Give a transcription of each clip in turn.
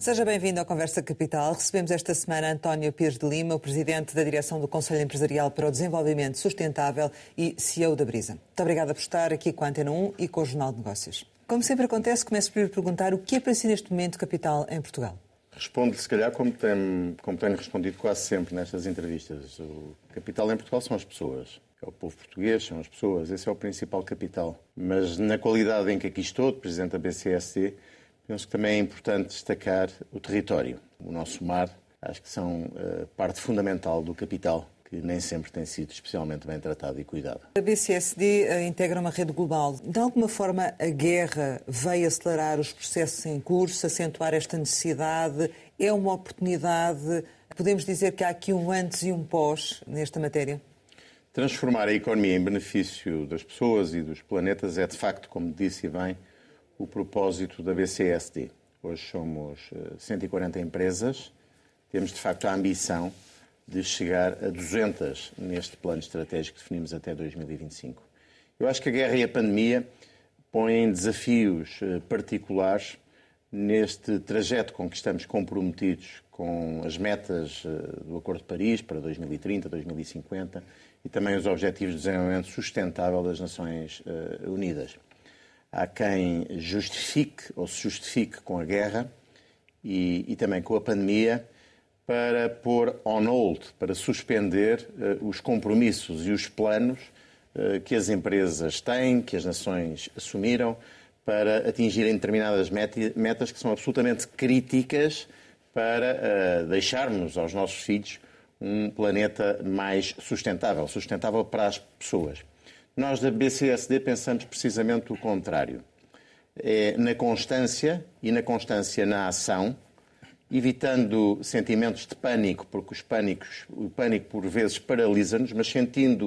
Seja bem-vindo à Conversa Capital. Recebemos esta semana António Pires de Lima, o Presidente da Direção do Conselho Empresarial para o Desenvolvimento Sustentável e CEO da Brisa. Muito obrigada por estar aqui com a Antena 1 e com o Jornal de Negócios. Como sempre acontece, começo por lhe perguntar o que é para si neste momento capital em Portugal? Respondo, se calhar, como tenho, como tenho respondido quase sempre nestas entrevistas. O capital em Portugal são as pessoas. É o povo português, são as pessoas. Esse é o principal capital. Mas na qualidade em que aqui estou, de Presidente da BCSD, penso que também é importante destacar o território. O nosso mar, acho que são uh, parte fundamental do capital que nem sempre tem sido especialmente bem tratado e cuidado. A BCSD uh, integra uma rede global. De alguma forma, a guerra veio acelerar os processos em curso, acentuar esta necessidade? É uma oportunidade? Podemos dizer que há aqui um antes e um pós nesta matéria? Transformar a economia em benefício das pessoas e dos planetas é, de facto, como disse bem, o propósito da BCSD. Hoje somos 140 eh, empresas, temos de facto a ambição de chegar a 200 neste plano estratégico que definimos até 2025. Eu acho que a guerra e a pandemia põem desafios eh, particulares neste trajeto com que estamos comprometidos com as metas eh, do Acordo de Paris para 2030, 2050 e também os Objetivos de Desenvolvimento Sustentável das Nações Unidas. Há quem justifique ou se justifique com a guerra e, e também com a pandemia para pôr on hold, para suspender uh, os compromissos e os planos uh, que as empresas têm, que as nações assumiram, para atingirem determinadas metas que são absolutamente críticas para uh, deixarmos aos nossos filhos um planeta mais sustentável, sustentável para as pessoas. Nós da BCSD pensamos precisamente o contrário. É na constância e na constância na ação, evitando sentimentos de pânico, porque os pânicos, o pânico por vezes paralisa-nos, mas sentindo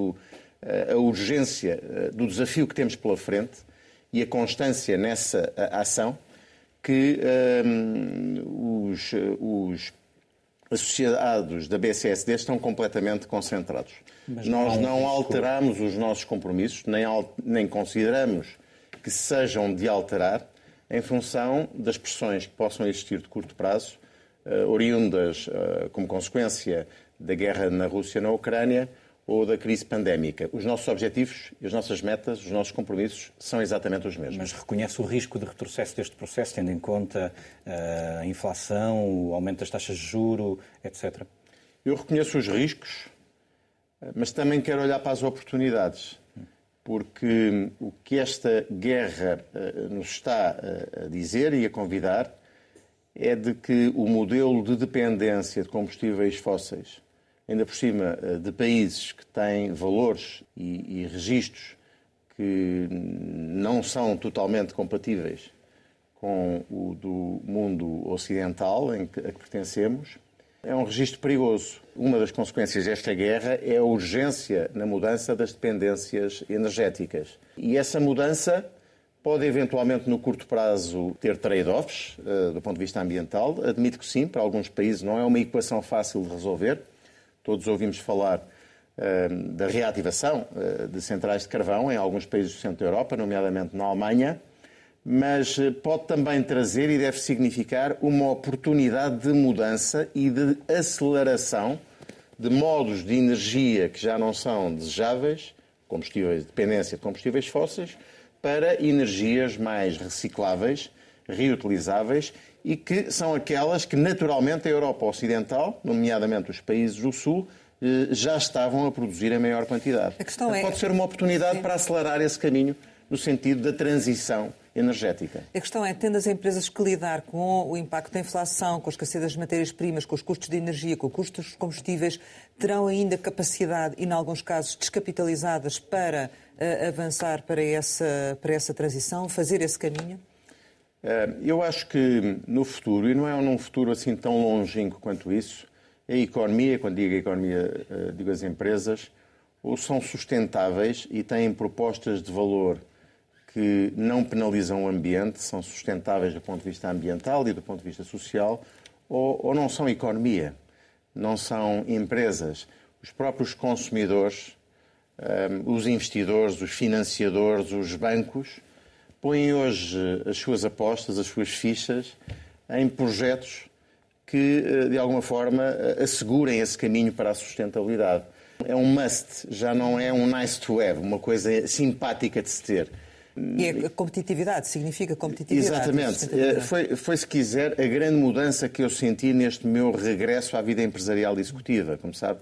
uh, a urgência uh, do desafio que temos pela frente e a constância nessa uh, ação, que os, os associados da BCSD estão completamente concentrados. Mas Nós não, alteramos os nossos compromissos, nem, nem consideramos que sejam de alterar em função das pressões que possam existir de curto prazo, uh, oriundas uh, como consequência da guerra na Rússia e na Ucrânia, ou da crise pandémica. Os nossos objetivos, as nossas metas, os nossos compromissos são exatamente os mesmos. Mas reconhece o risco de retrocesso deste processo, tendo em conta uh, a inflação, o aumento das taxas de juro, etc? Eu reconheço os riscos, mas também quero olhar para as oportunidades. Porque o que esta guerra uh, nos está uh, a dizer e a convidar é de que o modelo de dependência de combustíveis fósseis ainda por cima eh, de países que têm valores e, e registros que não são totalmente compatíveis com o do mundo ocidental em que, a que pertencemos, é um registro perigoso. Uma das consequências desta guerra é a urgência na mudança das dependências energéticas. E essa mudança pode eventualmente no curto prazo ter trade-offs uh, do ponto de vista ambiental. Admito que sim, para alguns países não é uma equação fácil de resolver. Todos ouvimos falar uh, da reativação uh, de centrais de carvão em alguns países do centro da Europa, nomeadamente na Alemanha, mas eh, pode também trazer e deve significar uma oportunidade de mudança e de aceleração de modos de energia que já não são desejáveis, combustíveis, dependência de combustíveis fósseis, para energias mais recicláveis, reutilizáveis e que são aquelas que naturalmente a Europa Ocidental, nomeadamente os países do Sul, eh, já estavam a produzir em maior quantidade. A questão é... Pode ser uma oportunidade Sim. para acelerar esse caminho no sentido da transição energética. A questão é, tendo as empresas que lidar com o impacto da inflação, com a escassez das matérias-primas, com os custos de energia, com os custos dos combustíveis, terão ainda capacidade e, em alguns casos, descapitalizadas para uh, avançar para essa, para essa transição, fazer esse caminho? Eh, eu acho que no futuro, e não é num futuro assim tão longínquo quanto isso, a economia, quando digo a economia, eh, digo as empresas, ou são sustentáveis e têm propostas de valor que não penalizam o ambiente, são sustentáveis do ponto de vista ambiental e do ponto de vista social, ou, ou não são economia, não são empresas. Os próprios consumidores, um, eh, os investidores, os financiadores, os bancos, põem hoje as suas apostas, as suas fichas em projetos que, eh, de alguma forma, eh, assegurem esse caminho para a sustentabilidade. É um must, já não é um nice to have, uma coisa simpática de se ter. E a competitividade, significa competitividade. Exatamente. Eh, foi, foi, se quiser, a grande mudança que eu senti neste meu regresso à vida empresarial executiva. Como sabe,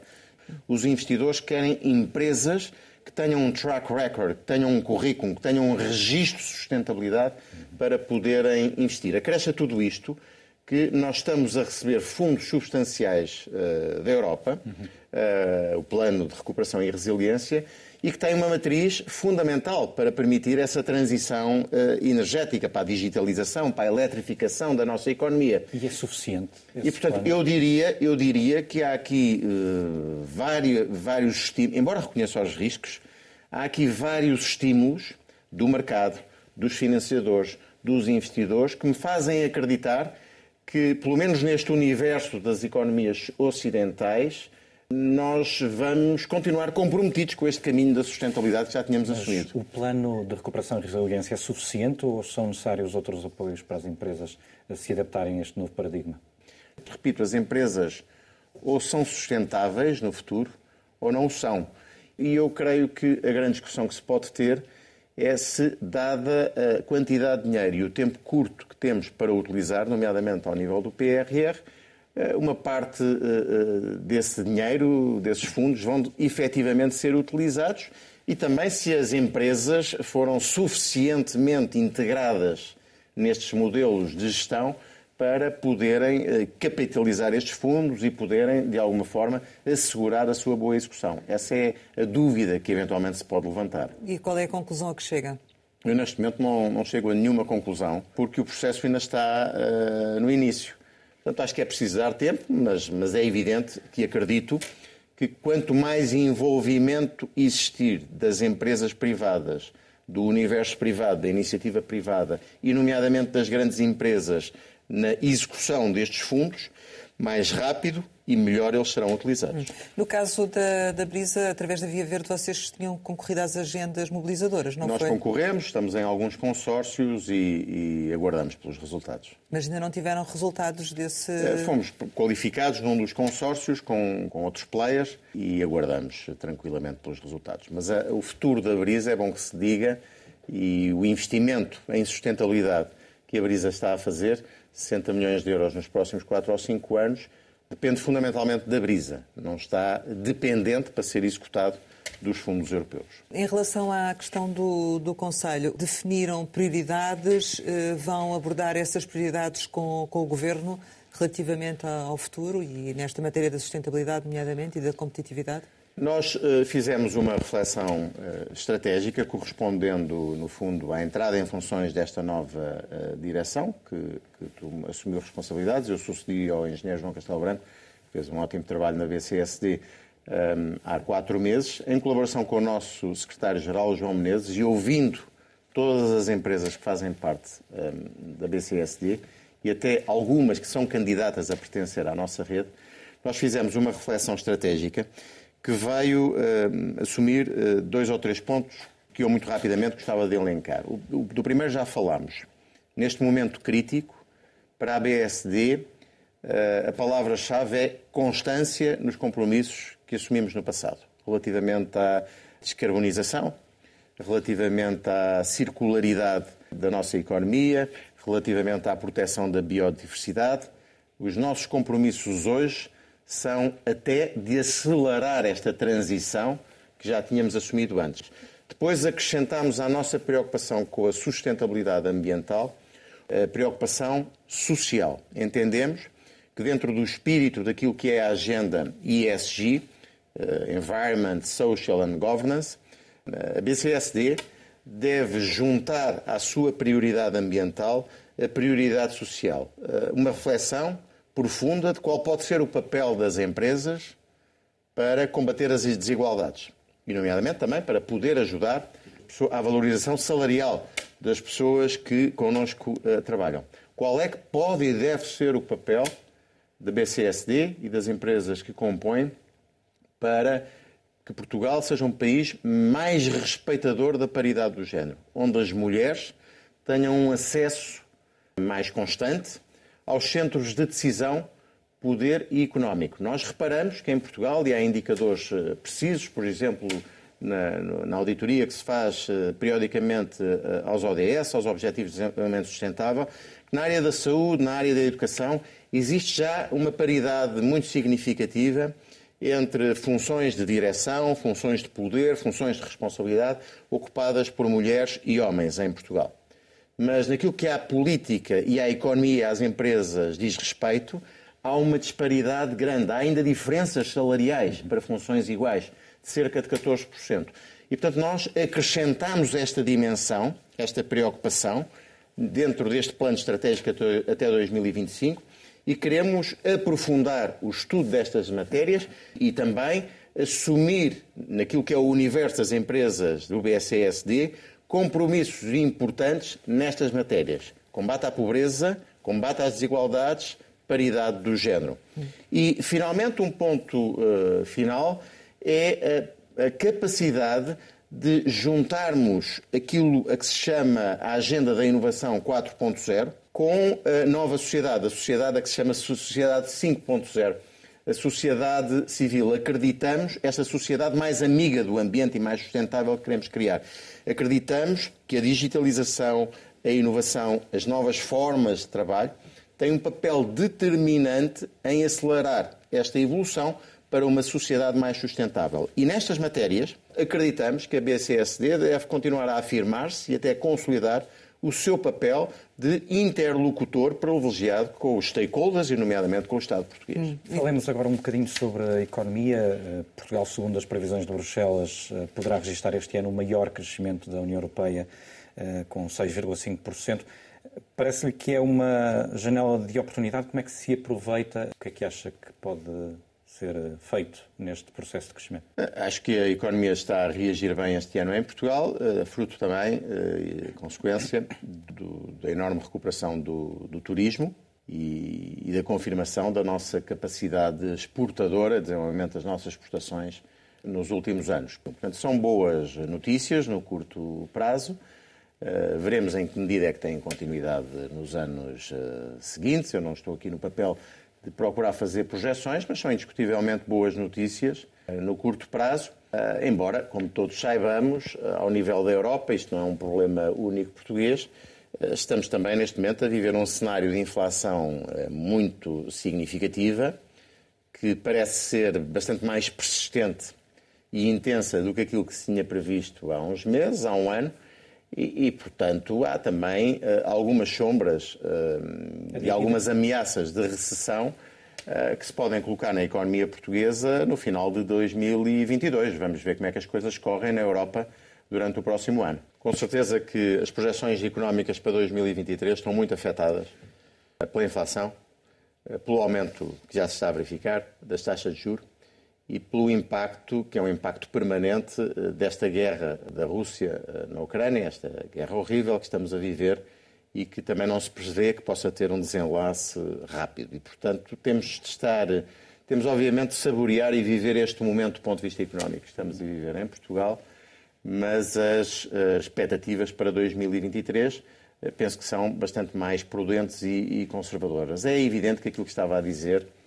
os investidores querem empresas que tenham um track record, que tenham um currículo, que tenham um registro de sustentabilidade para poderem investir. Acresce tudo isto que nós estamos a receber fundos substanciais uh, da Europa, uh, o Plano de Recuperação e Resiliência, e que tem uma matriz fundamental para permitir essa transição uh, energética para a digitalização, para a eletrificação da nossa economia. E é suficiente? E, portanto, eu diria, eu diria que há aqui uh, vários, vários estímulos, embora reconheça os riscos, há aqui vários estímulos do mercado, dos financiadores, dos investidores, que me fazem acreditar que, pelo menos neste universo das economias ocidentais, nós vamos continuar comprometidos com este caminho da sustentabilidade que já tínhamos Mas assumido. O plano de recuperação e resiliência é suficiente ou são necessários outros apoios para as empresas se adaptarem a este novo paradigma? Repito, as empresas ou são sustentáveis no futuro ou não são. E eu creio que a grande discussão que se pode ter é se, dada a quantidade de dinheiro e o tempo curto que temos para utilizar, nomeadamente ao nível do PRR, uma parte eh, eh, desse dinheiro, desses fundos, vão efetivamente ser utilizados e também se as empresas foram suficientemente integradas nestes modelos de gestão para poderem capitalizar estes fundos e poderem, de alguma forma, assegurar a sua boa execução. Essa é a dúvida que eventualmente se pode levantar. E qual é a conclusão a que chega? Eu, neste momento, não, não chego a nenhuma conclusão, porque o processo ainda está uh, no início. Portanto, acho que é preciso dar tempo, mas, mas é evidente que acredito que quanto mais envolvimento existir das empresas privadas, do universo privado, da iniciativa privada e, nomeadamente, das grandes empresas na execução destes fundos, mais rápido e melhor eles serão utilizados. No caso da, da Brisa, através da Via Verde, vocês tinham concorrido às agendas mobilizadoras, não Nós foi? Nós concorremos, estamos em alguns consórcios e, e, aguardamos pelos resultados. Mas ainda não tiveram resultados desse... Eh, fomos qualificados num dos consórcios com, com outros players e aguardamos tranquilamente pelos resultados. Mas a, eh, o futuro da Brisa é bom que se diga e o investimento em sustentabilidade que a Brisa está a fazer, 60 milhões de euros nos próximos 4 ou 5 anos, depende fundamentalmente da brisa, não está dependente para ser executado dos fundos europeus. Em relação à questão do, do Conselho, definiram prioridades, eh, vão abordar essas prioridades com, com o Governo relativamente ao futuro e nesta matéria da sustentabilidade, nomeadamente, e da competitividade? Nós uh, fizemos uma reflexão uh, estratégica correspondendo, no fundo, à entrada em funções desta nova uh, direção, que, que assumiu responsabilidades. Eu sucedi ao engenheiro João Castelo Branco, que fez um ótimo trabalho na BCSD um, há quatro meses, em colaboração com o nosso secretário-geral, João Menezes, e ouvindo todas as empresas que fazem parte um, da BCSD e até algumas que são candidatas a pertencer à nossa rede, nós fizemos uma reflexão estratégica que veio uh, assumir uh, dois ou três pontos que eu muito rapidamente gostava de elencar. O, o, do primeiro já falámos. Neste momento crítico, para a BSD, uh, eh, a palavra-chave é constância nos compromissos que assumimos no passado, relativamente à descarbonização, relativamente à circularidade da nossa economia, relativamente à proteção da biodiversidade. Os nossos compromissos hoje são até de acelerar esta transição que já tínhamos assumido antes. Depois acrescentamos à nossa preocupação com a sustentabilidade ambiental a preocupação social. Entendemos que dentro do espírito daquilo que é a agenda ESG, eh, Environment, Social and Governance, eh, a BCSD deve juntar à sua prioridade ambiental a prioridade social. Eh, uma reflexão profunda de qual pode ser o papel das empresas para combater as desigualdades. E, nomeadamente, também para poder ajudar à valorização salarial das pessoas que connosco uh, trabalham. Qual é que pode e deve ser o papel da BCSD e das empresas que compõem para que Portugal seja um país mais respeitador da paridade do género, onde as mulheres tenham um acesso mais constante aos centros de decisão, poder e económico. Nós reparamos que em Portugal, e há indicadores eh, precisos, por exemplo, na, na auditoria que se faz uh, periodicamente uh, aos ODS, aos Objetivos de Desenvolvimento Sustentável, na área da saúde, na área da educação, existe já uma paridade muito significativa entre funções de direção, funções de poder, funções de responsabilidade ocupadas por mulheres e homens em Portugal. Mas naquilo que à política e à economia às empresas diz respeito, há uma disparidade grande. Há ainda diferenças salariais para funções iguais de cerca de 14%. E, portanto, nós acrescentamos esta dimensão, esta preocupação, dentro deste plano estratégico até 2025 e queremos aprofundar o estudo destas matérias e também assumir, naquilo que é o universo das empresas do BSESD, compromissos importantes nestas matérias. Combate à pobreza, combate às desigualdades, paridade do género. E, finalmente, um ponto uh, final é a, a capacidade de juntarmos aquilo a que se chama a Agenda da Inovação 4.0 com a nova sociedade, a sociedade a que se chama Sociedade 5.0. A sociedade civil. Acreditamos, esta sociedade mais amiga do ambiente e mais sustentável que queremos criar. Acreditamos que a digitalização, a inovação, as novas formas de trabalho têm um papel determinante em acelerar esta evolução para uma sociedade mais sustentável. E nestas matérias, acreditamos que a BCSD deve continuar a afirmar-se e até consolidar o seu papel de interlocutor privilegiado com os stakeholders e, nomeadamente, com o Estado português. Hum. Falemos agora um bocadinho sobre a economia. Eh, Portugal, segundo as previsões de Bruxelas, eh, poderá registrar este ano o maior crescimento da União Europeia, eh, com 6,5%. Parece-lhe que é uma janela de oportunidade. Como é que se aproveita? O que é que acha que pode ser feito neste processo de crescimento? Acho que a economia está a reagir bem este ano em Portugal, eh, fruto também, eh, consequência, do, da enorme recuperação do, do turismo e, e, da confirmação da nossa capacidade exportadora, de desenvolvimento das nossas exportações nos últimos anos. Portanto, são boas notícias no curto prazo. Uh, veremos em que medida é que tem continuidade nos anos uh, seguintes. Eu não estou aqui no papel de procurar fazer projeções, mas são indiscutivelmente boas notícias eh, no curto prazo, eh, embora, como todos saibamos, eh, ao nível da Europa, isto não é um problema único português, estamos também neste momento a viver um cenário de inflação muito significativa, que parece ser bastante mais persistente e intensa do que aquilo que se tinha previsto há uns meses, há um ano, e, e, portanto, há também uh, algumas sombras uh, e algumas ameaças de recessão uh, que se podem colocar na economia portuguesa no final de 2022. Vamos ver como é que as coisas correm na Europa durante o próximo ano. Com certeza que as projeções económicas para 2023 estão muito afetadas pela inflação, pelo aumento que já se está a verificar das taxas de juros e pelo impacto, que é um impacto permanente, eh, desta guerra da Rússia eh, na Ucrânia, esta guerra horrível que estamos a viver e que também não se prevê que possa ter um desenlace rápido. E, portanto, temos de estar, temos obviamente de saborear e viver este momento do ponto de vista económico que estamos a viver em Portugal, mas as, as expectativas para 2023 eh, penso que são bastante mais prudentes e, conservadoras. É evidente que aquilo que estava a dizer eh,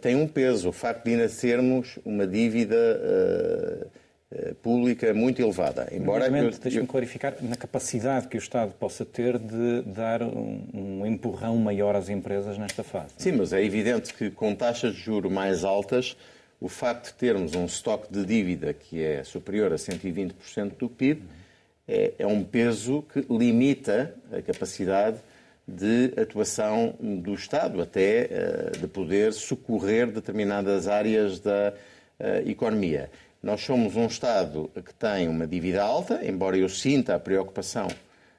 tem um peso. O facto de ainda sermos uma dívida uh, pública muito elevada. Embora eu... deixe-me clarificar, na capacidade que o Estado possa ter de dar um, um, empurrão maior às empresas nesta fase. Sim, mas é evidente que com taxas de juro mais altas, o facto de termos um estoque de dívida que é superior a 120% do PIB é, é um peso que limita a capacidade de atuação do Estado, até eh, de poder socorrer determinadas áreas da eh, economia. Nós somos um Estado que tem uma dívida alta, embora eu sinta a preocupação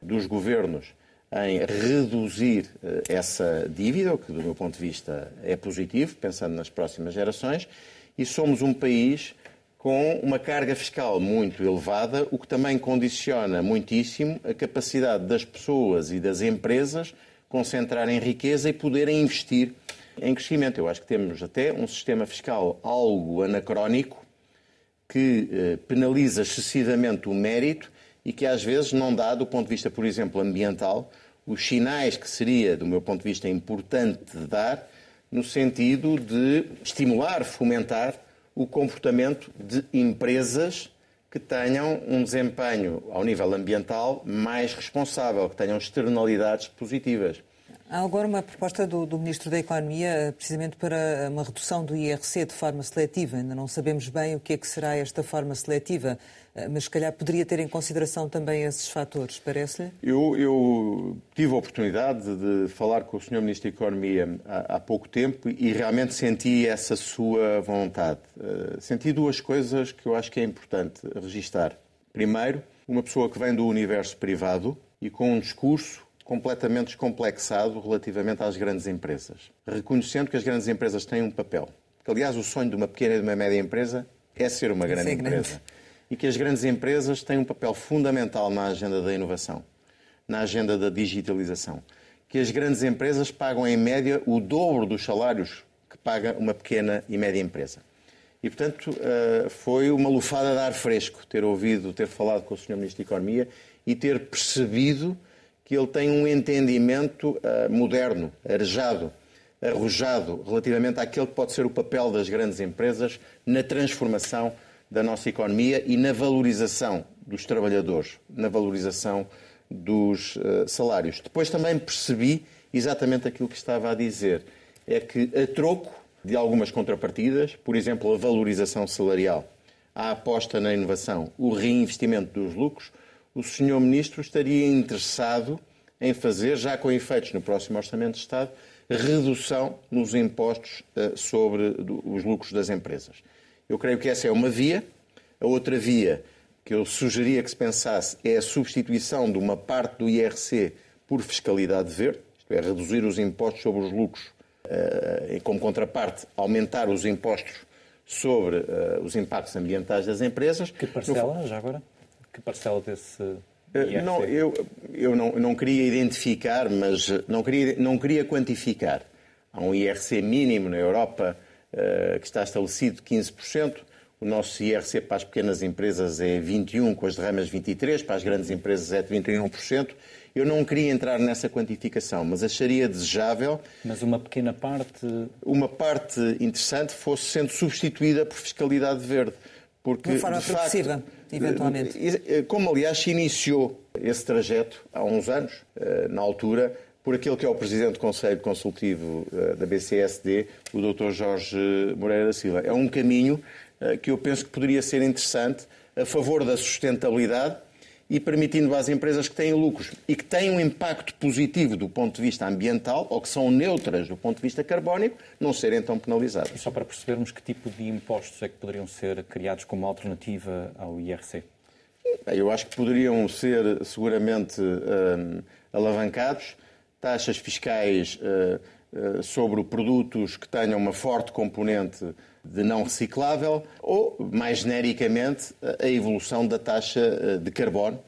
dos governos em reduzir eh, essa dívida, o que, do meu ponto de vista, é positivo, pensando nas próximas gerações, e somos um país com uma carga fiscal muito elevada, o que também condiciona muitíssimo a capacidade das pessoas e das empresas concentrarem riqueza e poderem investir em crescimento. Eu acho que temos até um sistema fiscal algo anacrónico que eh, penaliza excessivamente o mérito e que às vezes não dá, do ponto de vista, por exemplo, ambiental, os sinais que seria, do meu ponto de vista, importante dar, no sentido de estimular, fomentar o comportamento de empresas que tenham um desempenho ao nível ambiental mais responsável, que tenham externalidades positivas. Há agora uma proposta do, do, Ministro da Economia, precisamente para uma redução do IRC de forma seletiva. Ainda não sabemos bem o que é que será esta forma seletiva, mas se calhar poderia ter em consideração também esses fatores, parece-lhe? Eu, eu, tive a oportunidade de falar com o Sr. Ministro da Economia há, há pouco tempo e realmente senti essa sua vontade. Uh, senti duas coisas que eu acho que é importante registar. Primeiro, uma pessoa que vem do universo privado e com um discurso completamente descomplexado relativamente às grandes empresas, reconhecendo que as grandes empresas têm um papel. Aliás, o sonho de uma pequena e de uma média empresa é ser uma grande Sim, empresa. Grande. E que as grandes empresas têm um papel fundamental na agenda da inovação, na agenda da digitalização. Que as grandes empresas pagam, em média, o dobro dos salários que paga uma pequena e média empresa. E, portanto, eh, foi uma lufada de ar fresco ter ouvido, ter falado com o Sr. Ministro da Economia e ter percebido que ele tem um entendimento uh, moderno, arejado, arrojado, relativamente àquele que pode ser o papel das grandes empresas na transformação da nossa economia e na valorização dos trabalhadores, na valorização dos uh, salários. Depois também percebi exatamente aquilo que estava a dizer, é que a troco de algumas contrapartidas, por exemplo, a valorização salarial, a aposta na inovação, o reinvestimento dos lucros, o Sr. Ministro estaria interessado em fazer, já com efeitos no próximo Orçamento de Estado, redução nos impostos eh, sobre os lucros das empresas. Eu creio que essa é uma via. A outra via que eu sugeria que se pensasse é a substituição de uma parte do IRC por fiscalidade verde, isto é, reduzir os impostos sobre os lucros eh, e, como contraparte, aumentar os impostos sobre eh, os impactos ambientais das empresas. Que parcela, no... já agora? Que parcela desse IRC? Não, eu, eu não, não queria identificar, mas não queria, não queria quantificar. Há um IRC mínimo na Europa que está estabelecido de 15%. O nosso IRC para as pequenas empresas é 21%, com as derramas 23%, para as grandes empresas é de 21%. Eu não queria entrar nessa quantificação, mas acharia desejável. Mas uma pequena parte. Uma parte interessante fosse sendo substituída por fiscalidade verde. Porque, de forma de progressiva, facto, eventualmente. Eh, eh, como, aliás, se iniciou esse trajeto há uns anos, eh, na altura, por aquele que é o Presidente do Conselho Consultivo da BCSD, o Dr. Jorge Moreira da Silva. É um caminho que eu penso que poderia ser interessante a favor da sustentabilidade e permitindo às empresas que têm lucros e que têm um impacto positivo do ponto de vista ambiental ou que são neutras do ponto de vista carbónico, não serem tão penalizadas. E só para percebermos que tipo de impostos é que poderiam ser criados como alternativa ao IRC? Eu acho que poderiam ser seguramente hum, alavancados taxas fiscais hum, hum, sobre produtos que tenham uma forte componente de não reciclável ou, mais genericamente, a evolução da taxa eh, de carbono,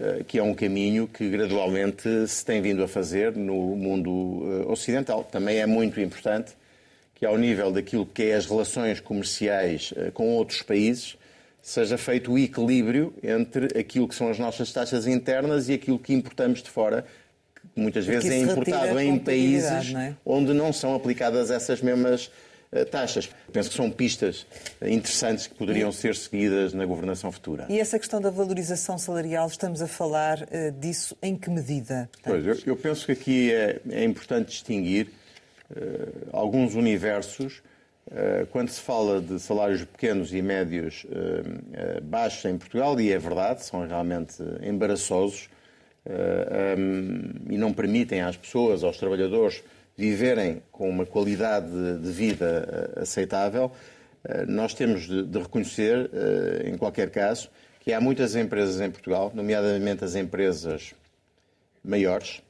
eh, que é um caminho que gradualmente se tem vindo a fazer no mundo eh, ocidental. Também é muito importante que, ao nível daquilo que é as relações comerciais com outros países, seja feito o equilíbrio entre aquilo que são as nossas taxas internas e aquilo que importamos de fora, muitas vezes é importado em países não é? onde não são aplicadas essas mesmas eh, taxas. Penso que são pistas interessantes que poderiam ser seguidas na governação futura. E essa questão da valorização salarial, estamos a falar uh, disso em que medida? Pois, eu, eu, penso que aqui é, é importante distinguir uh, alguns universos. Uh, quando se fala de salários pequenos e médios baixos em Portugal, e é verdade, são realmente embaraçosos um, e não permitem às pessoas, aos trabalhadores, viverem com uma qualidade de vida eh, aceitável, eh, nós temos de, reconhecer, eh, em qualquer caso, que há muitas empresas em Portugal, nomeadamente as empresas maiores,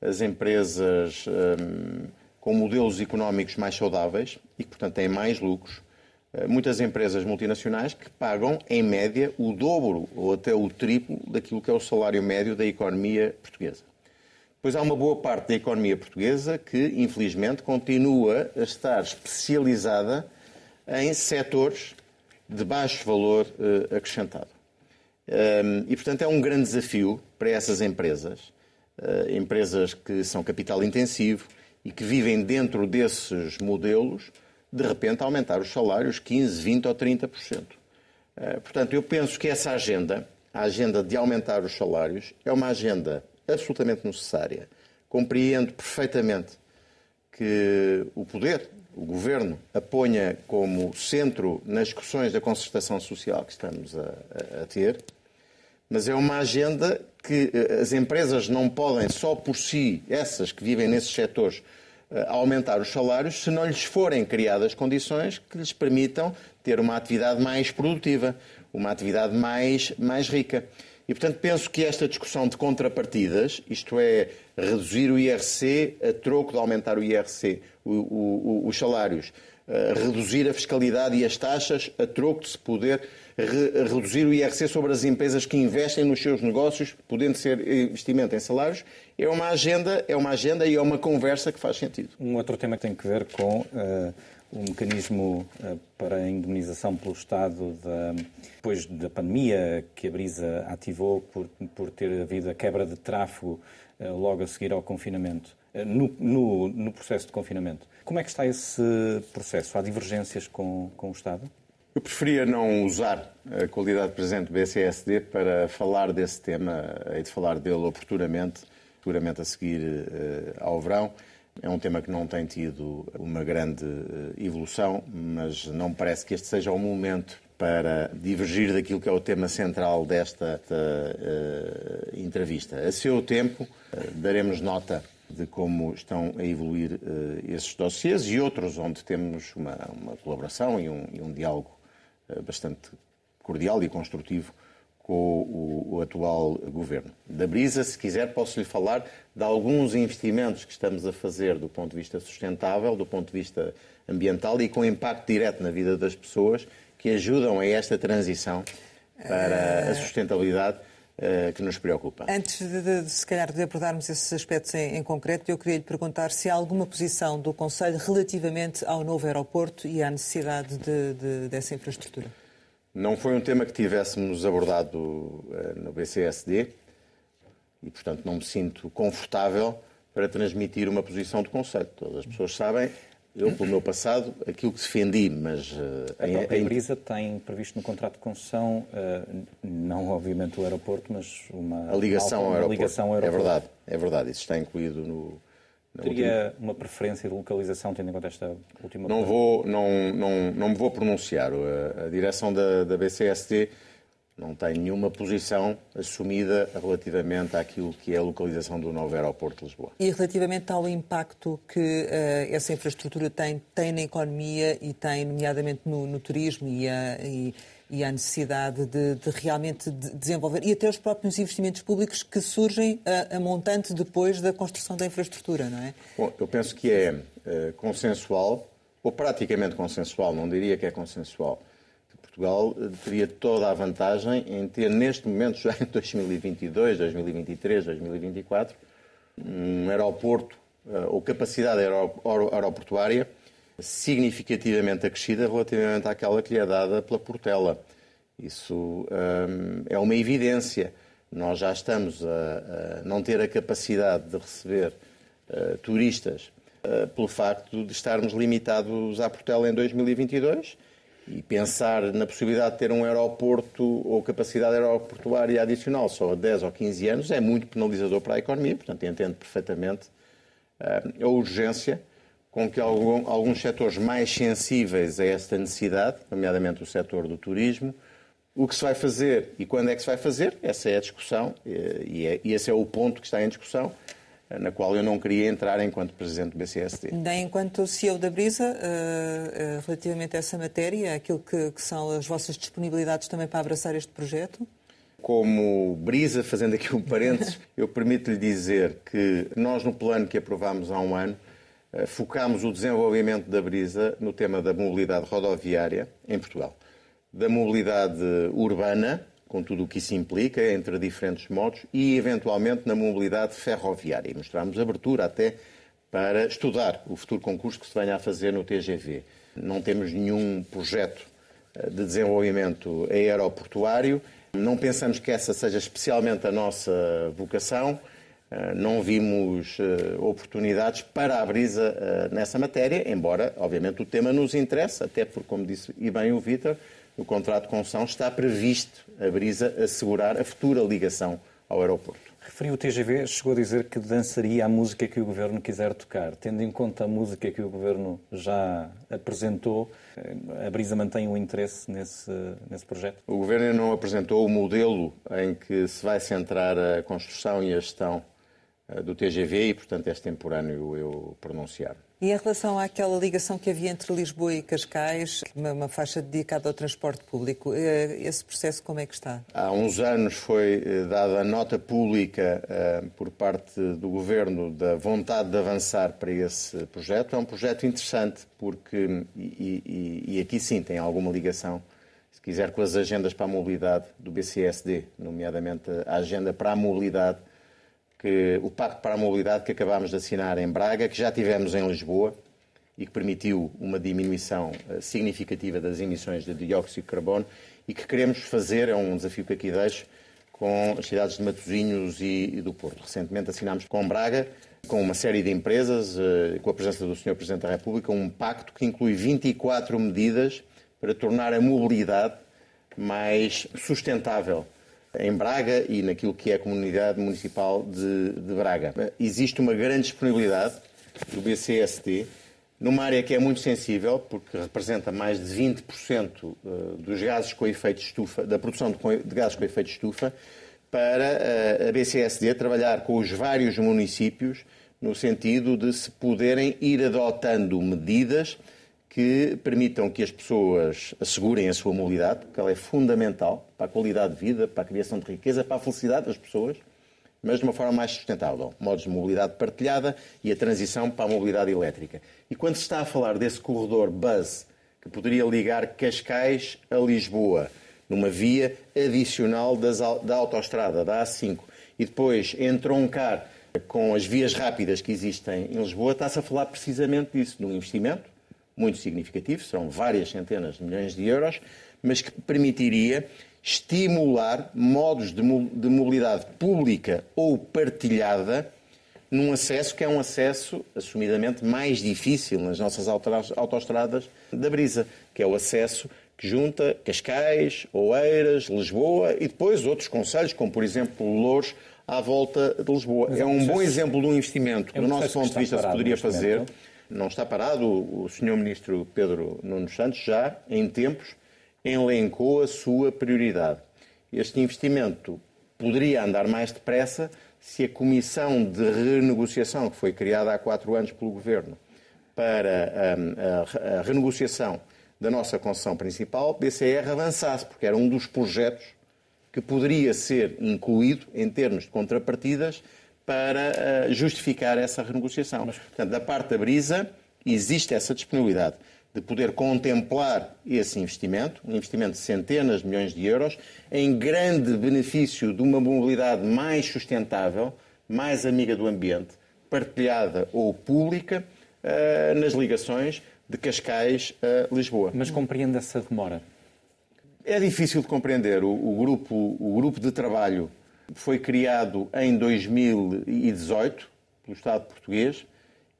as empresas com modelos económicos mais saudáveis e que, portanto, têm mais lucros, muitas empresas multinacionais que pagam, em média, o dobro ou até o triplo daquilo que é o salário médio da economia portuguesa. Pois há uma boa parte da economia portuguesa que, infelizmente, continua a estar especializada em setores de baixo valor uh, acrescentado. Um, e, portanto, é um grande desafio para essas empresas uh, empresas que são capital intensivo e que vivem dentro desses modelos, de repente aumentar os salários 15, 20 ou 30%. Uh, portanto, eu penso que essa agenda, a agenda de aumentar os salários, é uma agenda absolutamente necessária. Compreendo perfeitamente que o poder, o governo, aponha como centro nas discussões da concertação social que estamos a, a, a ter, mas é uma agenda que eh, as empresas não podem só por si, essas que vivem nesses setores, eh, aumentar os salários se não lhes forem criadas condições que lhes permitam ter uma atividade mais produtiva, uma atividade mais, mais rica. E, portanto, penso que esta discussão de contrapartidas, isto é, reduzir o IRC a troco de aumentar o IRC, o, o, os salários, uh, reduzir a fiscalidade e as taxas a troco de se poder re reduzir o IRC sobre as empresas que investem nos seus negócios, podendo ser investimento em salários, é uma agenda, é uma agenda e é uma conversa que faz sentido. Um outro tema que tem que ver com uh, o mecanismo uh, para a indemnização pelo Estado da, depois da pandemia que a Brisa ativou por, por ter havido a quebra de tráfego uh, logo a seguir ao confinamento, no, no, no, processo de confinamento. Como é que está esse processo? Há divergências com, com o Estado? Eu preferia não usar a qualidade presente do BCSD para falar desse tema, e de falar dele oportunamente, seguramente a seguir ao verão. É um tema que não tem tido uma grande eh, evolução, mas não me parece que este seja o momento para divergir daquilo que é o tema central desta uh, entrevista. A seu tempo, uh, daremos nota de como estão a evoluir uh, esses dossiês e outros onde temos uma, uma colaboração e um, e um diálogo bastante cordial e construtivo com o, o, atual governo. Da Brisa, se quiser, posso lhe falar de alguns investimentos que estamos a fazer do ponto de vista sustentável, do ponto de vista ambiental e com impacto direto na vida das pessoas que ajudam a esta transição para a sustentabilidade uh, que nos preocupa. Antes de, de, de, se calhar, de abordarmos esses aspectos em, em concreto, eu queria lhe perguntar se há alguma posição do Conselho relativamente ao novo aeroporto e à necessidade de, dessa infraestrutura. Não foi um tema que tivéssemos abordado uh, no BCSD e, portanto, não me sinto confortável para transmitir uma posição de Conselho. Todas as pessoas sabem, eu, pelo meu passado, aquilo que defendi, mas... Uh, a, em, a Brisa tem previsto no contrato de concessão, uh, não obviamente o aeroporto, mas uma, a ligação, uma, ao, aeroporto. ligação ao aeroporto. É verdade, é verdade. Isso está incluído no, Teria uma preferência de localização, tendo em conta esta última não vou não, não, não me vou pronunciar. A, a direção da, da BCST não tem nenhuma posição assumida relativamente àquilo que é a localização do novo aeroporto de Lisboa. E relativamente ao impacto que uh, essa infraestrutura tem, tem na economia e tem, nomeadamente, no, no turismo e, a, e e à necessidade de, de, realmente desenvolver, e até os próprios investimentos públicos que surgem a, a, montante depois da construção da infraestrutura, não é? Bom, eu penso que é uh, consensual, ou praticamente consensual, não diria que é consensual, Portugal uh, teria toda a vantagem em ter neste momento, já em 2022, 2023, 2024, um aeroporto uh, ou capacidade aeroportuária significativamente acrescida relativamente àquela que lhe é dada pela Portela. Isso hum, é uma evidência. Nós já estamos a, a, não ter a capacidade de receber uh, turistas uh, pelo facto de estarmos limitados à Portela em 2022 e pensar na possibilidade de ter um aeroporto ou capacidade aeroportuária adicional só a 10 ou 15 anos é muito penalizador para a economia. Portanto, entendo perfeitamente uh, a urgência com que algum, alguns setores mais sensíveis a esta necessidade, nomeadamente o setor do turismo, o que se vai fazer e quando é que se vai fazer, essa é a discussão e, é, e esse é o ponto que está em discussão, na qual eu não queria entrar enquanto Presidente do BCSD. Nem enquanto CEO da Brisa, uh, uh, relativamente a essa matéria, aquilo que, que, são as vossas disponibilidades também para abraçar este projeto? Como Brisa, fazendo aqui um parênteses, eu permito-lhe dizer que nós, no plano que aprovámos há um ano, eh, focámos o desenvolvimento da Brisa no tema da mobilidade rodoviária em Portugal, da mobilidade urbana, com tudo o que isso implica, entre diferentes modos, e eventualmente na mobilidade ferroviária. E mostramos abertura até para estudar o futuro concurso que se venha a fazer no TGV. Não temos nenhum projeto eh, de desenvolvimento aeroportuário, não pensamos que essa seja especialmente a nossa vocação não vimos oportunidades para a Brisa nessa matéria, embora, obviamente, o tema nos interessa, até porque, como disse e bem o Vítor, no contrato de concessão está previsto a Brisa assegurar a futura ligação ao aeroporto. Referiu o TGV, chegou a dizer que dançaria a música que o Governo quiser tocar. Tendo em conta a música que o Governo já apresentou, eh, a Brisa mantém um interesse nesse, nesse projeto? O Governo não apresentou o modelo em que se vai centrar a construção e a gestão eh, do TGV e, portanto, é extemporâneo eu pronunciar. E em relação àquela ligação que havia entre Lisboa e Cascais, uma, faixa dedicada ao transporte público, eh, esse processo como é que está? Há uns anos foi eh, dada a nota pública uh, por parte do Governo da vontade de avançar para esse projeto. É um projeto interessante porque, e, e, e aqui sim tem alguma ligação, se quiser, com as agendas para a mobilidade do BCSD, nomeadamente a agenda para a mobilidade que o Pacto para a Mobilidade que acabámos de assinar em Braga, que já tivemos em Lisboa e que permitiu uma diminuição eh, significativa das emissões de dióxido de carbono e que queremos fazer, é um desafio que aqui deixo, com as cidades de Matosinhos e, do Porto. Recentemente assinámos com Braga, com uma série de empresas, eh, com a presença do Sr. Presidente da República, um pacto que inclui 24 medidas para tornar a mobilidade mais sustentável em Braga e naquilo que é a comunidade municipal de, de Braga. Existe uma grande disponibilidade do BCST numa área que é muito sensível, porque representa mais de 20% eh, dos gases com efeito de estufa, da produção de gases com efeito de estufa, para eh, a BCSD trabalhar com os vários municípios no sentido de se poderem ir adotando medidas que permitam que as pessoas assegurem a sua mobilidade, porque ela é fundamental para a qualidade de vida, para a criação de riqueza, para a felicidade das pessoas, mas de uma forma mais sustentável. Modos de mobilidade partilhada e a transição para a mobilidade elétrica. E quando se está a falar desse corredor bus que poderia ligar Cascais a Lisboa, numa via adicional das, da autoestrada, da A5, e depois entroncar com as vias rápidas que existem em Lisboa, está-se a falar precisamente disso, de um investimento muito significativo, serão várias centenas de milhões de euros, mas que permitiria estimular modos de mobilidade pública ou partilhada num acesso que é um acesso assumidamente mais difícil nas nossas autoestradas da Brisa, que é o acesso que junta Cascais, Oeiras, Lisboa e depois outros conselhos, como por exemplo Louros, à volta de Lisboa. Mas é um bom exemplo de um investimento que, é um do nosso ponto de vista, se poderia fazer. Não está parado. O Sr. Ministro Pedro Nuno Santos já, em tempos, elencou a sua prioridade. Este investimento poderia andar mais depressa se a comissão de renegociação que foi criada há quatro anos pelo Governo para hum, a renegociação da nossa concessão principal, BCR avançasse, porque era um dos projetos que poderia ser incluído em termos de contrapartidas para uh, justificar essa renegociação. Mas, portanto, da parte da Brisa, existe essa disponibilidade de poder contemplar esse investimento, um investimento de centenas de milhões de euros, em grande benefício de uma mobilidade mais sustentável, mais amiga do ambiente, partilhada ou pública, uh, nas ligações de Cascais a Lisboa. Mas compreende essa demora? É difícil de compreender. O, o, grupo, o grupo de trabalho foi criado em 2018 pelo Estado português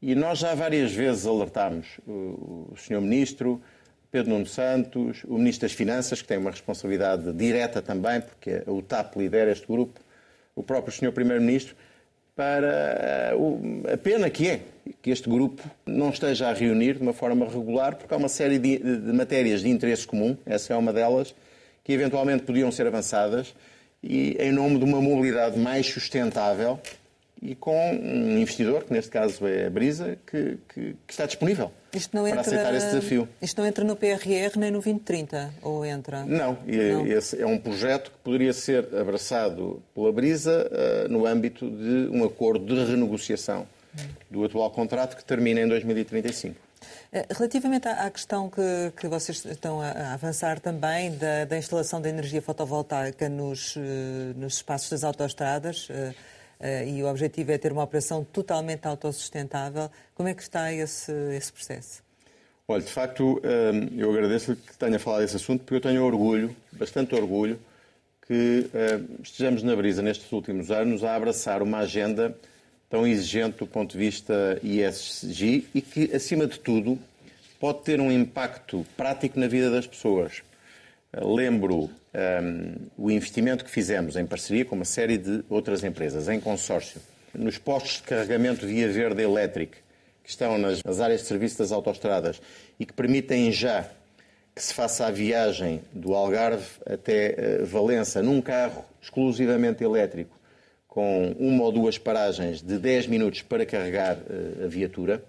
e nós já várias vezes alertámos o Sr. Ministro, Pedro Nuno Santos, o Ministro das Finanças, que tem uma responsabilidade direta também, porque o TAP lidera este grupo, o próprio Sr. Primeiro-Ministro, para a pena que é que este grupo não esteja a reunir de uma forma regular, porque há uma série de matérias de interesse comum, essa é uma delas, que eventualmente podiam ser avançadas e em nome de uma mobilidade mais sustentável e com um investidor, que neste caso é a Brisa, que, que, que está disponível para entra, aceitar esse desafio. Isto não entra no PRR nem no 2030, ou entra? Não, não. esse é um projeto que poderia ser abraçado pela Brisa uh, no âmbito de um acordo de renegociação do atual contrato que termina em 2035. Eh, relativamente à questão que, que vocês estão a avançar também da, da instalação de energia fotovoltaica nos, eh, nos espaços das autoestradas, uh, e o objetivo é ter uma operação totalmente autossustentável, como é que está esse, esse processo? Olha, de facto, eu agradeço que tenha falado desse assunto, porque eu tenho orgulho, bastante orgulho, que estejamos na brisa nestes últimos anos a abraçar uma agenda tão exigente do ponto de vista ISG e que, acima de tudo, pode ter um impacto prático na vida das pessoas. Lembro um, o investimento que fizemos em parceria com uma série de outras empresas, em consórcio, nos postos de carregamento via verde elétrico, que estão nas, nas áreas de serviço das autoestradas e que permitem já que se faça a viagem do Algarve até uh, Valença num carro exclusivamente elétrico, com uma ou duas paragens de 10 minutos para carregar uh, a viatura.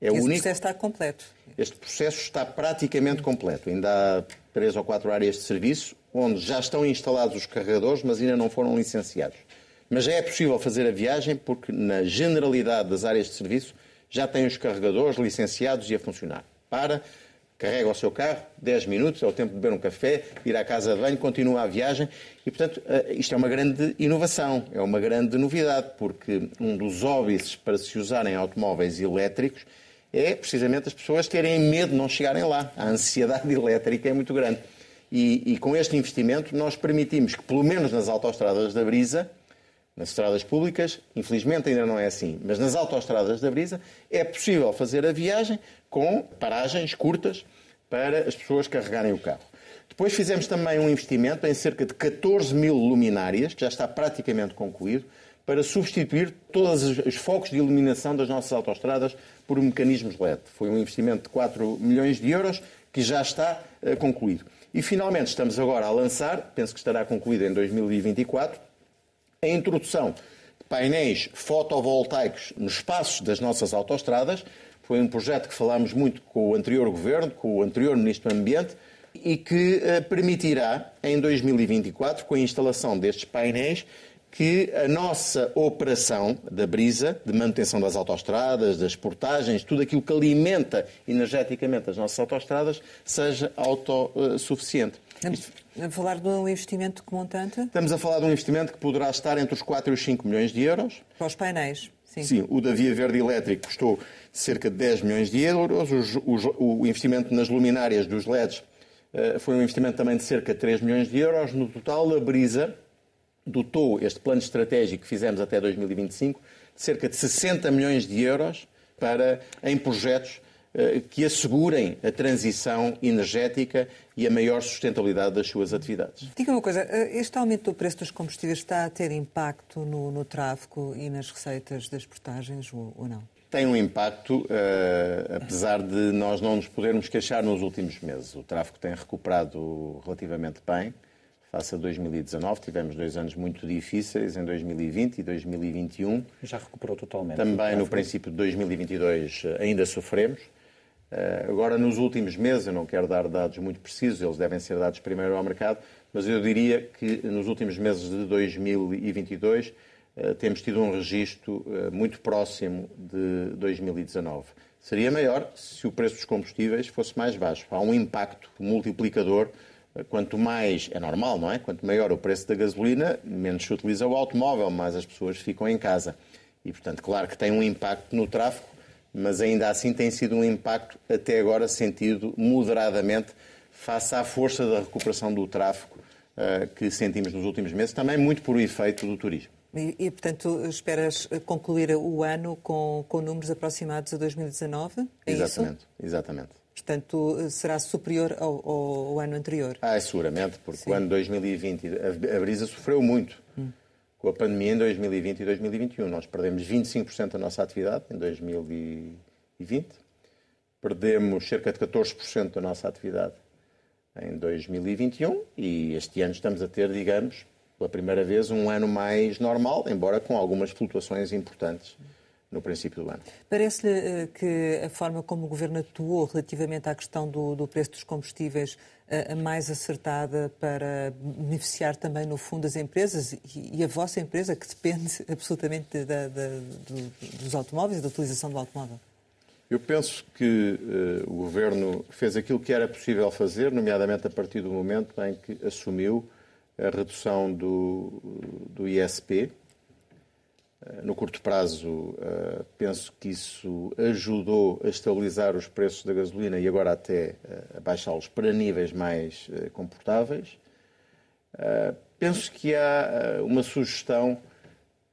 É Esse único... processo está completo. Este processo está praticamente completo. Ainda há três ou quatro áreas de serviço onde já estão instalados os carregadores, mas ainda não foram licenciados. Mas já é possível fazer a viagem porque, na generalidade das áreas de serviço, já tem os carregadores licenciados e a funcionar. Para carrega o seu carro, 10 minutos, é o tempo de beber um café, ir à casa de banho, continua a viagem. E, portanto, eh, isto é uma grande inovação, é uma grande novidade, porque um dos óbices para se usarem automóveis elétricos é precisamente as pessoas terem medo de não chegarem lá. A ansiedade elétrica é muito grande. E, e com este investimento nós permitimos que, pelo menos nas autoestradas da Brisa, nas estradas públicas, infelizmente ainda não é assim, mas nas autoestradas da Brisa é possível fazer a viagem com paragens curtas para as pessoas carregarem o carro. Depois fizemos também um investimento em cerca de 14 mil luminárias, que já está praticamente concluído, para substituir todos os focos de iluminação das nossas autoestradas por mecanismos LED. Foi um investimento de 4 milhões de euros que já está uh, concluído. E finalmente estamos agora a lançar, penso que estará concluído em 2024, a introdução de painéis fotovoltaicos nos espaços das nossas autoestradas. Foi um projeto que falámos muito com o anterior governo, com o anterior Ministro do Ambiente, e que eh, permitirá, em 2024, com a instalação destes painéis, que a nossa operação da brisa, de manutenção das autoestradas, das portagens, tudo aquilo que alimenta energeticamente as nossas autoestradas, seja autossuficiente. Estamos a falar de um investimento que montante? Estamos a falar de um investimento que poderá estar entre os 4 e os 5 milhões de euros. Para os painéis, sim. Sim, o da Via Verde Elétrico custou cerca de 10 milhões de euros. O, o investimento nas luminárias dos LEDs uh, foi um investimento também de cerca de 3 milhões de euros. No total, a Brisa dotou este plano estratégico que fizemos até 2025 de cerca de 60 milhões de euros para, em projetos eh, que assegurem a transição energética e a maior sustentabilidade das suas atividades. Diga uma coisa, eh, este aumento do preço dos combustíveis está a ter impacto no, no tráfego e nas receitas das portagens ou, ou não? Tem um impacto, uh, apesar de nós não nos podermos queixar nos últimos meses. O tráfego tem recuperado relativamente bem. Face a 2019, tivemos dois anos muito difíceis em 2020 e 2021. Já recuperou totalmente. Também no princípio de 2022 ainda sofremos. Eh, agora, nos últimos meses, eu não quero dar dados muito precisos, eles devem ser dados primeiro ao mercado, mas eu diria que nos últimos meses de 2022 eh, temos tido um registro eh, muito próximo de 2019. Seria maior se o preço dos combustíveis fosse mais baixo. Há um impacto multiplicador. Quanto mais, é normal, não é? Quanto maior o preço da gasolina, menos se utiliza o automóvel, mais as pessoas ficam em casa. E, portanto, claro que tem um impacto no tráfego, mas ainda assim tem sido um impacto até agora sentido moderadamente face à força da recuperação do tráfego uh, que sentimos nos últimos meses, também muito por efeito do turismo. E, e, portanto, esperas concluir o ano com, com números aproximados a 2019? É exatamente, isso? exatamente. Portanto, será superior ao, ao, ano anterior? Ah, seguramente, porque Sim. o ano 2020 a, a Brisa sofreu muito. Com a pandemia em 2020 e 2021. Nós perdemos 25% da nossa atividade em 2020, perdemos cerca de 14% da nossa atividade em 2021 e este ano estamos a ter, digamos, pela primeira vez, um ano mais normal, embora com algumas flutuações importantes no princípio do ano. Parece-lhe eh, que a forma como o Governo atuou relativamente à questão do, do preço dos combustíveis eh, a mais acertada para beneficiar também, no fundo, as empresas e, a vossa empresa, que depende absolutamente da, da, do, dos automóveis e da utilização do automóvel? Eu penso que uh, o Governo fez aquilo que era possível fazer, nomeadamente a partir do momento em que assumiu a redução do, do ISP, no curto prazo, eh, penso que isso ajudou a estabilizar os preços da gasolina e agora até eh, a baixá-los para níveis mais comportáveis. Penso que há uma sugestão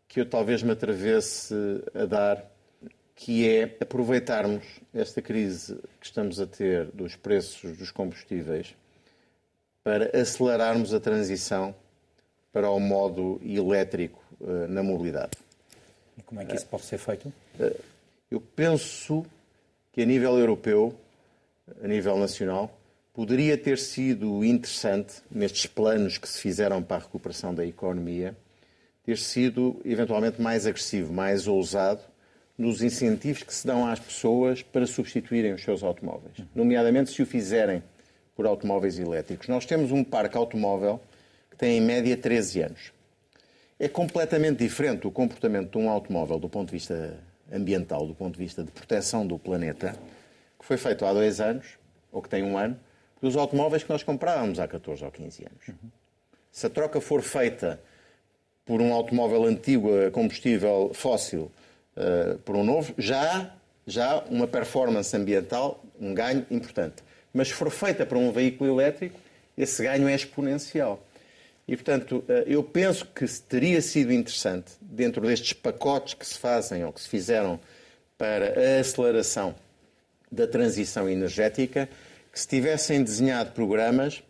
que eu talvez me atravesse a dar, que é aproveitarmos esta crise que estamos a ter dos preços dos combustíveis para acelerarmos a transição para o modo elétrico na mobilidade. E como é que isso pode ser feito? Eu penso que a nível europeu, a nível nacional, poderia ter sido interessante, nestes planos que se fizeram para a recuperação da economia, ter sido eventualmente mais agressivo, mais ousado nos incentivos que se dão às pessoas para substituírem os seus automóveis, nomeadamente se o fizerem por automóveis elétricos. Nós temos um parque automóvel que tem em média 13 anos. É completamente diferente o comportamento de um automóvel do ponto de vista ambiental, do ponto de vista de proteção do planeta, que foi feito há dois anos, ou que tem um ano, dos automóveis que nós comprávamos há 14 ou 15 anos. Se a troca for feita por um automóvel antigo a combustível fóssil uh, por um novo, já há já uma performance ambiental, um ganho importante. Mas se for feita para um veículo elétrico, esse ganho é exponencial. E, portanto, uh, eu penso que teria sido interessante, dentro destes pacotes que se fazem ou que se fizeram para a aceleração da transição energética, que se tivessem desenhado programas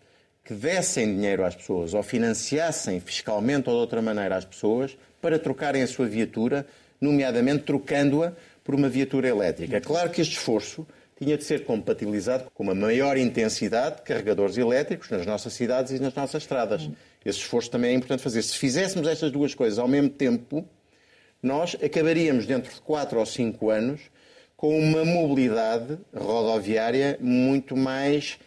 que dessem dinheiro às pessoas ou financiassem fiscalmente ou de outra maneira às pessoas para trocarem a sua viatura, nomeadamente trocando-a por uma viatura elétrica. Claro que este esforço tinha de ser compatibilizado com uma maior intensidade de carregadores elétricos nas nossas cidades e nas nossas estradas. Esse esforço também é importante fazer. Se fizéssemos estas duas coisas ao mesmo tempo, nós acabaríamos dentro de 4 ou 5 anos com uma mobilidade rodoviária muito mais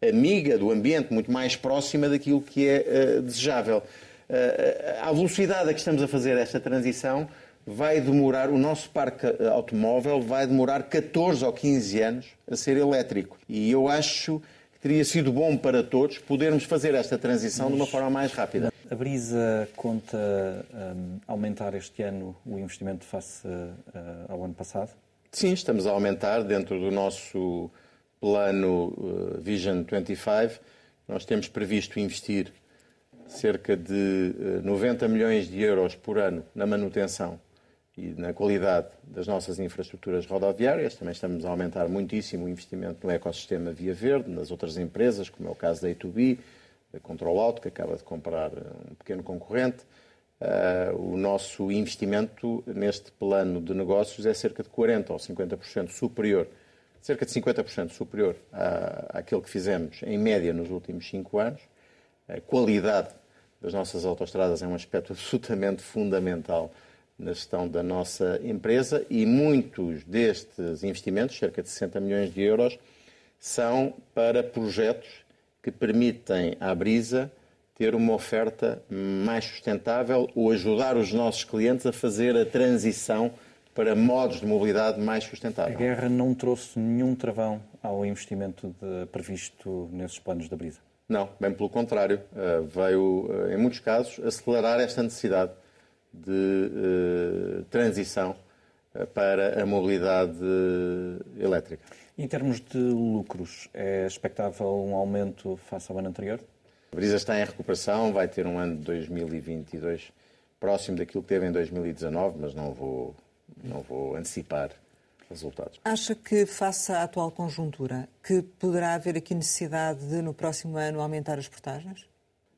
amiga do ambiente, muito mais próxima daquilo que é uh, desejável. Uh, a velocidade a que estamos a fazer esta transição vai demorar, o nosso parque automóvel vai demorar 14 ou 15 anos a ser elétrico. E eu acho teria sido bom para todos podermos fazer esta transição Mas... de uma forma mais rápida. A Brisa conta um, aumentar este ano o investimento face uh, ao ano passado? Sim, estamos a aumentar dentro do nosso plano uh, Vision 25. Nós temos previsto investir cerca de uh, 90 milhões de euros por ano na manutenção e na qualidade das nossas infraestruturas rodoviárias. Também estamos a aumentar muitíssimo o investimento no ecossistema Via Verde, nas outras empresas, como é o caso da A2B, da Control Auto, que acaba de comprar uh, um pequeno concorrente. Uh, o nosso investimento neste plano de negócios é cerca de 40% ou 50% superior, cerca de 50% superior à, àquele que fizemos em média nos últimos cinco anos. A qualidade das nossas autoestradas é um aspecto absolutamente fundamental na gestão da nossa empresa e muitos destes investimentos, cerca de 60 milhões de euros, são para projetos que permitem à Brisa ter uma oferta mais sustentável ou ajudar os nossos clientes a fazer a transição para modos de mobilidade mais sustentável. A guerra não trouxe nenhum travão ao investimento de, previsto nesses planos da Brisa? Não, bem pelo contrário. Eh, veio, eh, em muitos casos, acelerar esta necessidade de uh, transição para a mobilidade elétrica. Em termos de lucros, é expectável um aumento face ao ano anterior? A Brisa está em recuperação, vai ter um ano de 2022 próximo daquilo que teve em 2019, mas não vou, não vou antecipar resultados. Acha que, face à atual conjuntura, que poderá haver aqui necessidade de, no próximo ano, aumentar as portagens?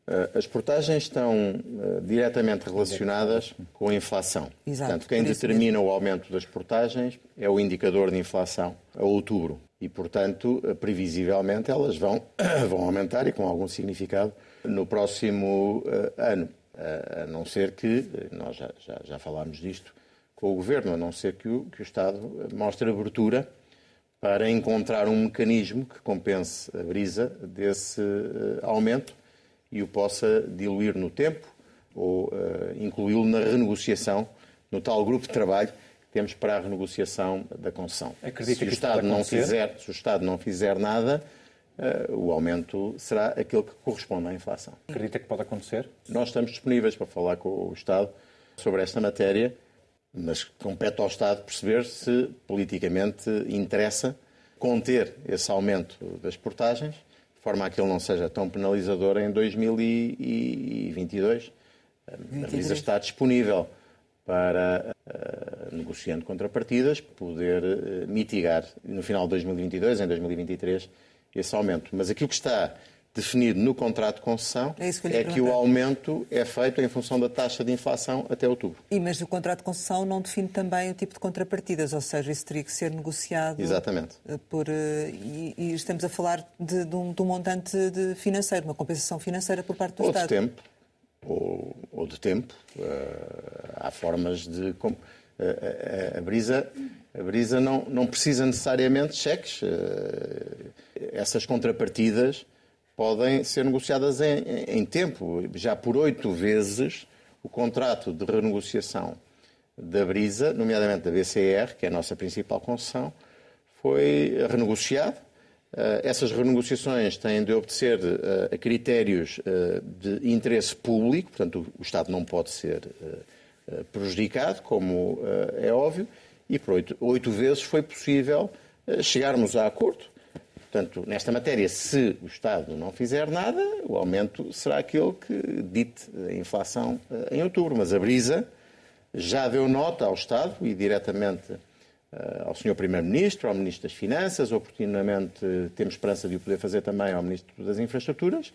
Eh, as portagens estão uh, diretamente relacionadas com a inflação. Exato, Portanto, quem determina mesmo. o aumento das portagens é o indicador de inflação a outubro e, portanto, previsivelmente elas vão, vão aumentar e com algum significado no próximo ano. A não ser que, nós já, já, já, falámos disto com o Governo, a não ser que o, que o Estado mostre abertura para encontrar um mecanismo que compense a brisa desse aumento e o possa diluir no tempo ou incluí-lo na renegociação, no tal grupo de trabalho temos para a renegociação da concessão. Acredita se, o Estado não fizer, se o Estado não fizer nada, uh, o aumento será aquele que corresponde à inflação. Acredita que pode acontecer? Nós estamos disponíveis para falar com o Estado sobre esta matéria, mas compete ao Estado perceber se politicamente interessa conter esse aumento das portagens, forma a que ele não seja tão penalizador em 2022. A Brisa está disponível para, uh, negociando contrapartidas, poder uh, mitigar no final de 2022, em 2023, esse aumento. Mas aquilo que está definido no contrato de concessão é, que, é que, o aumento é feito em função da taxa de inflação até outubro. E, mas o contrato de concessão não define também o tipo de contrapartidas, ou seja, isso teria que ser negociado. Exatamente. Eh, por, e, e estamos a falar de, de, um, de, um, montante de financeiro, uma compensação financeira por parte do ou Estado. De tempo, ou, ou de tempo. Uh, há formas de. Uh, a, a, brisa, a brisa não, não precisa necessariamente de cheques. Uh, essas contrapartidas podem ser negociadas em, em tempo. Já por oito vezes o contrato de renegociação da Brisa, nomeadamente da BCR, que é a nossa principal concessão, foi renegociado. Uh, essas renegociações têm de obedecer uh, a critérios uh, de interesse público, portanto, o Estado não pode ser prejudicado, como é óbvio, e por oito, oito vezes foi possível chegarmos a acordo. Portanto, nesta matéria, se o Estado não fizer nada, o aumento será aquele que dite a inflação eh, em outubro. Mas a Brisa já deu nota ao Estado e diretamente eh, ao Sr. Primeiro-Ministro, ao Ministro das Finanças, oportunamente temos esperança de o poder fazer também ao Ministro das Infraestruturas,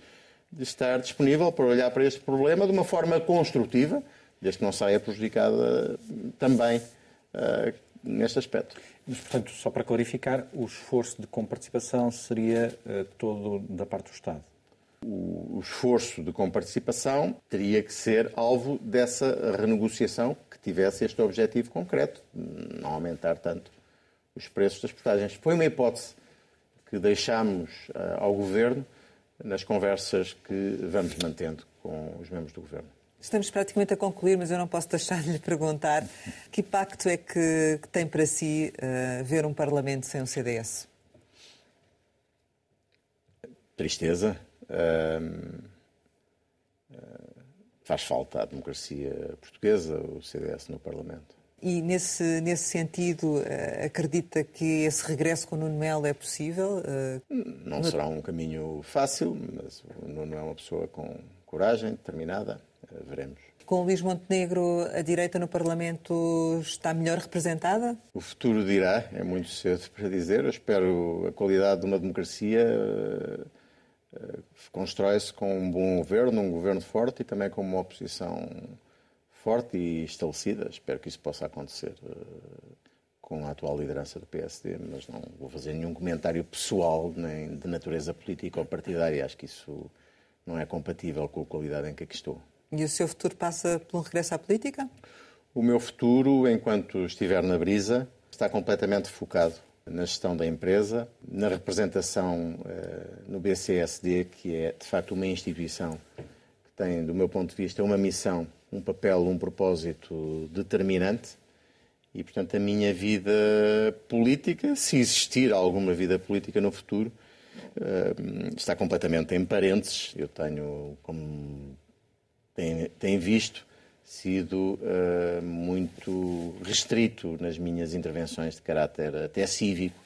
de estar disponível para olhar para este problema de uma forma construtiva, desde que não saia prejudicada também uh, neste aspecto. Mas, portanto, só para clarificar, o esforço de comparticipação seria uh, todo da parte do Estado? O, esforço de comparticipação teria que ser alvo dessa renegociação que tivesse este objetivo concreto, não aumentar tanto os preços das portagens. Foi uma hipótese que deixámos uh, ao Governo nas conversas que vamos mantendo com os membros do Governo. Estamos praticamente a concluir, mas eu não posso deixar de lhe perguntar que impacto é que, que tem para si uh, ver um Parlamento sem um CDS? Tristeza. Uh, uh, faz falta à democracia portuguesa, o CDS no Parlamento. E nesse, nesse sentido, uh, acredita que esse regresso com o Nuno Melo é possível? Não será um caminho fácil, mas o Nuno é uma pessoa com coragem, determinada veremos. Com Luís Montenegro, a direita no Parlamento está melhor representada? O futuro dirá, é muito cedo para dizer. Eu espero a qualidade de uma democracia uh, constrói-se com um bom governo, um governo forte e também com uma oposição forte e estabelecida. Espero que isso possa acontecer uh, com a atual liderança do PSD, mas não vou fazer nenhum comentário pessoal nem de natureza política ou partidária. Acho que isso não é compatível com a qualidade em que aqui estou. E o seu futuro passa por um regresso à política? O meu futuro, enquanto estiver na brisa, está completamente focado na gestão da empresa, na representação uh, no BCSD, que é de facto uma instituição que tem, do meu ponto de vista, uma missão, um papel, um propósito determinante. E, portanto, a minha vida política, se existir alguma vida política no futuro, uh, está completamente em parênteses. Eu tenho como tem, tem visto, sido uh, muito restrito nas minhas intervenções de caráter até cívico,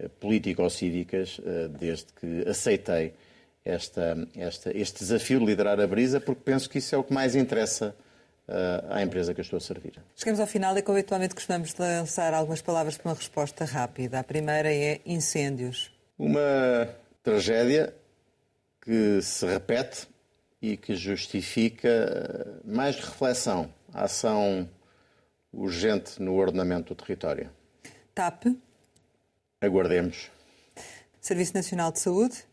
uh, político ou cívicas, uh, desde que aceitei esta, esta, este desafio de liderar a Brisa, porque penso que isso é o que mais interessa à empresa que eu estou a servir. Chegamos ao final e, como habitualmente, costumamos lançar algumas palavras para uma resposta rápida. A primeira é incêndios. Uma tragédia que se repete e que justifica eh, mais reflexão, ação urgente no ordenamento do território. TAP. Aguardemos. Serviço Nacional de Saúde.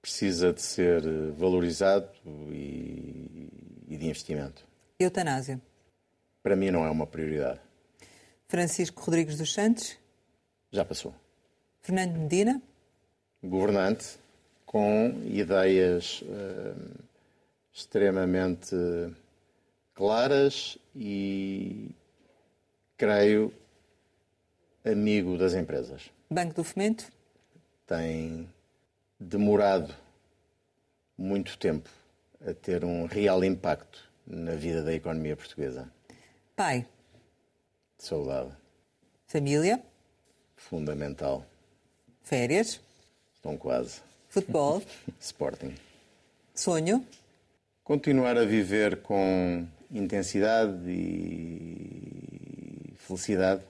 Precisa de ser valorizado e, e de investimento. Eutanásia. Para mim não é uma prioridade. Francisco Rodrigues dos Santos. Já passou. Fernando Medina. Governante com ideias uh, extremamente claras e, creio, amigo das empresas. Banco do Fomento? Tem demorado muito tempo a ter um real impacto na vida da economia portuguesa. Pai? Saudade. Família? Fundamental. Férias? Estão quase. Futebol. Sporting. Sonho. Continuar a viver com intensidade e felicidade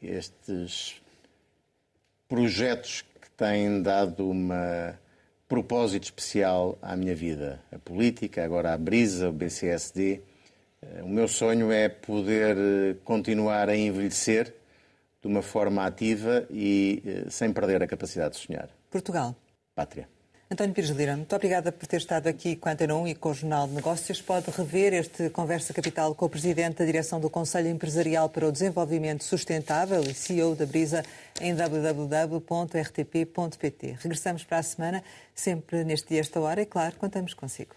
estes projetos que têm dado uma propósito especial à minha vida. A política, agora a Brisa, o BCSD. Eh, o meu sonho é poder eh, continuar a envelhecer de uma forma ativa e eh, sem perder a capacidade de sonhar. Portugal. Pátria. António Pires Lira, muito obrigada por ter estado aqui com a Antena 1 e com o Jornal de Negócios. Pode rever este Conversa Capital com o Presidente da Direção do Conselho Empresarial para o Desenvolvimento Sustentável e CEO da Brisa em www.rtp.pt. Regressamos para a semana, sempre neste dia, esta hora, e claro, contamos consigo.